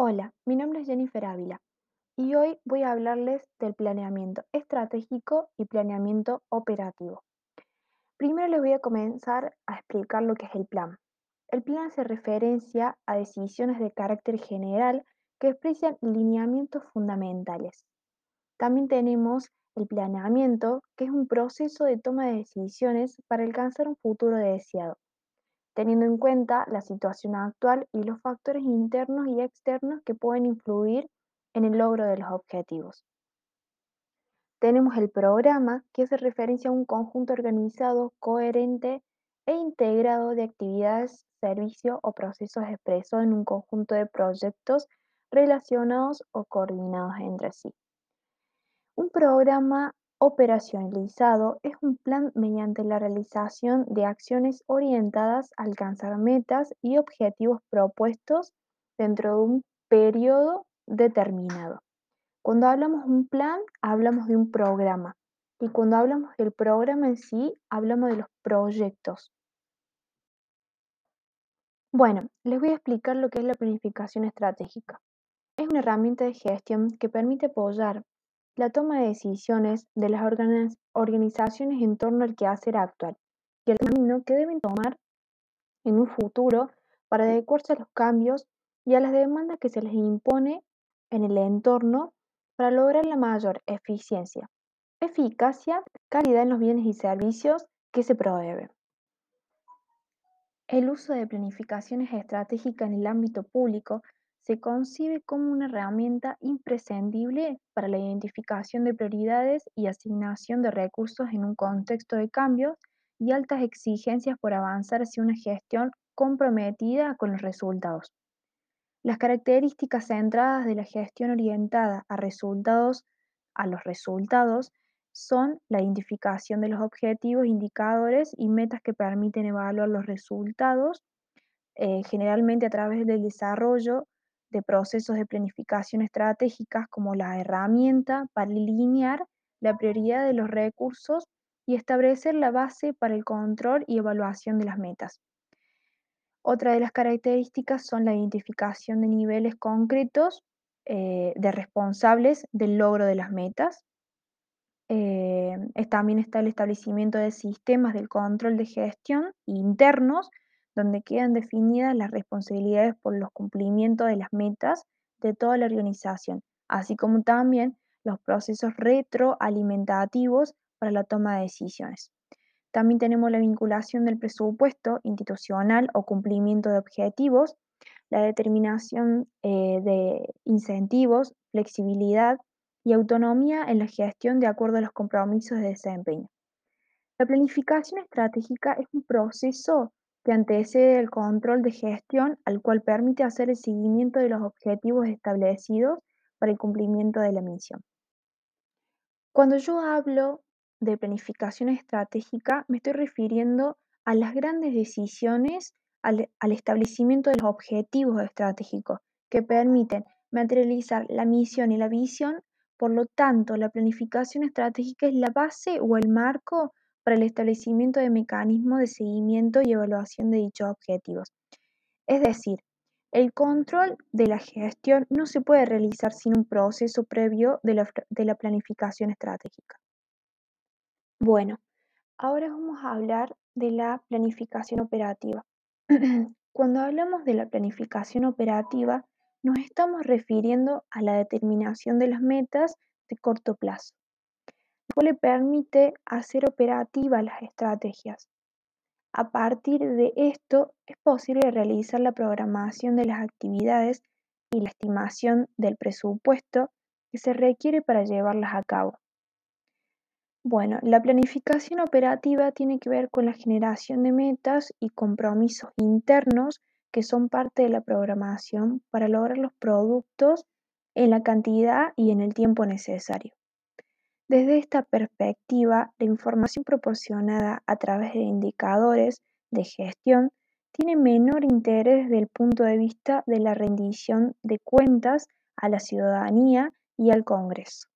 Hola, mi nombre es Jennifer Ávila y hoy voy a hablarles del planeamiento estratégico y planeamiento operativo. Primero les voy a comenzar a explicar lo que es el plan. El plan hace referencia a decisiones de carácter general que expresan lineamientos fundamentales. También tenemos el planeamiento, que es un proceso de toma de decisiones para alcanzar un futuro deseado teniendo en cuenta la situación actual y los factores internos y externos que pueden influir en el logro de los objetivos. Tenemos el programa, que hace referencia a un conjunto organizado, coherente e integrado de actividades, servicios o procesos expresos en un conjunto de proyectos relacionados o coordinados entre sí. Un programa Operacionalizado es un plan mediante la realización de acciones orientadas a alcanzar metas y objetivos propuestos dentro de un periodo determinado. Cuando hablamos de un plan, hablamos de un programa. Y cuando hablamos del programa en sí, hablamos de los proyectos. Bueno, les voy a explicar lo que es la planificación estratégica. Es una herramienta de gestión que permite apoyar la toma de decisiones de las organizaciones en torno al quehacer actual y el camino que deben tomar en un futuro para adecuarse a los cambios y a las demandas que se les impone en el entorno para lograr la mayor eficiencia, eficacia, calidad en los bienes y servicios que se proveen. El uso de planificaciones estratégicas en el ámbito público se concibe como una herramienta imprescindible para la identificación de prioridades y asignación de recursos en un contexto de cambios y altas exigencias por avanzar hacia una gestión comprometida con los resultados. Las características centradas de la gestión orientada a resultados a los resultados son la identificación de los objetivos, indicadores y metas que permiten evaluar los resultados, eh, generalmente a través del desarrollo de procesos de planificación estratégicas como la herramienta para alinear la prioridad de los recursos y establecer la base para el control y evaluación de las metas. Otra de las características son la identificación de niveles concretos eh, de responsables del logro de las metas. Eh, también está el establecimiento de sistemas del control de gestión internos donde quedan definidas las responsabilidades por los cumplimientos de las metas de toda la organización, así como también los procesos retroalimentativos para la toma de decisiones. También tenemos la vinculación del presupuesto institucional o cumplimiento de objetivos, la determinación eh, de incentivos, flexibilidad y autonomía en la gestión de acuerdo a los compromisos de desempeño. La planificación estratégica es un proceso que antecede el control de gestión al cual permite hacer el seguimiento de los objetivos establecidos para el cumplimiento de la misión. Cuando yo hablo de planificación estratégica, me estoy refiriendo a las grandes decisiones al, al, establecimiento de los objetivos estratégicos que permiten materializar la misión y la visión. Por lo tanto, la planificación estratégica es la base o el marco para el establecimiento de mecanismos de seguimiento y evaluación de dichos objetivos. Es decir, el control de la gestión no se puede realizar sin un proceso previo de la, planificación estratégica. Bueno, ahora vamos a hablar de la planificación operativa. Cuando hablamos de la planificación operativa, nos estamos refiriendo a la determinación de las metas de corto plazo le permite hacer operativas las estrategias. A partir de esto es posible realizar la programación de las actividades y la estimación del presupuesto que se requiere para llevarlas a cabo. Bueno, la planificación operativa tiene que ver con la generación de metas y compromisos internos que son parte de la programación para lograr los productos en la cantidad y en el tiempo necesario. Desde esta perspectiva, la información proporcionada a través de indicadores de gestión tiene menor interés desde el punto de vista de la rendición de cuentas a la ciudadanía y al Congreso.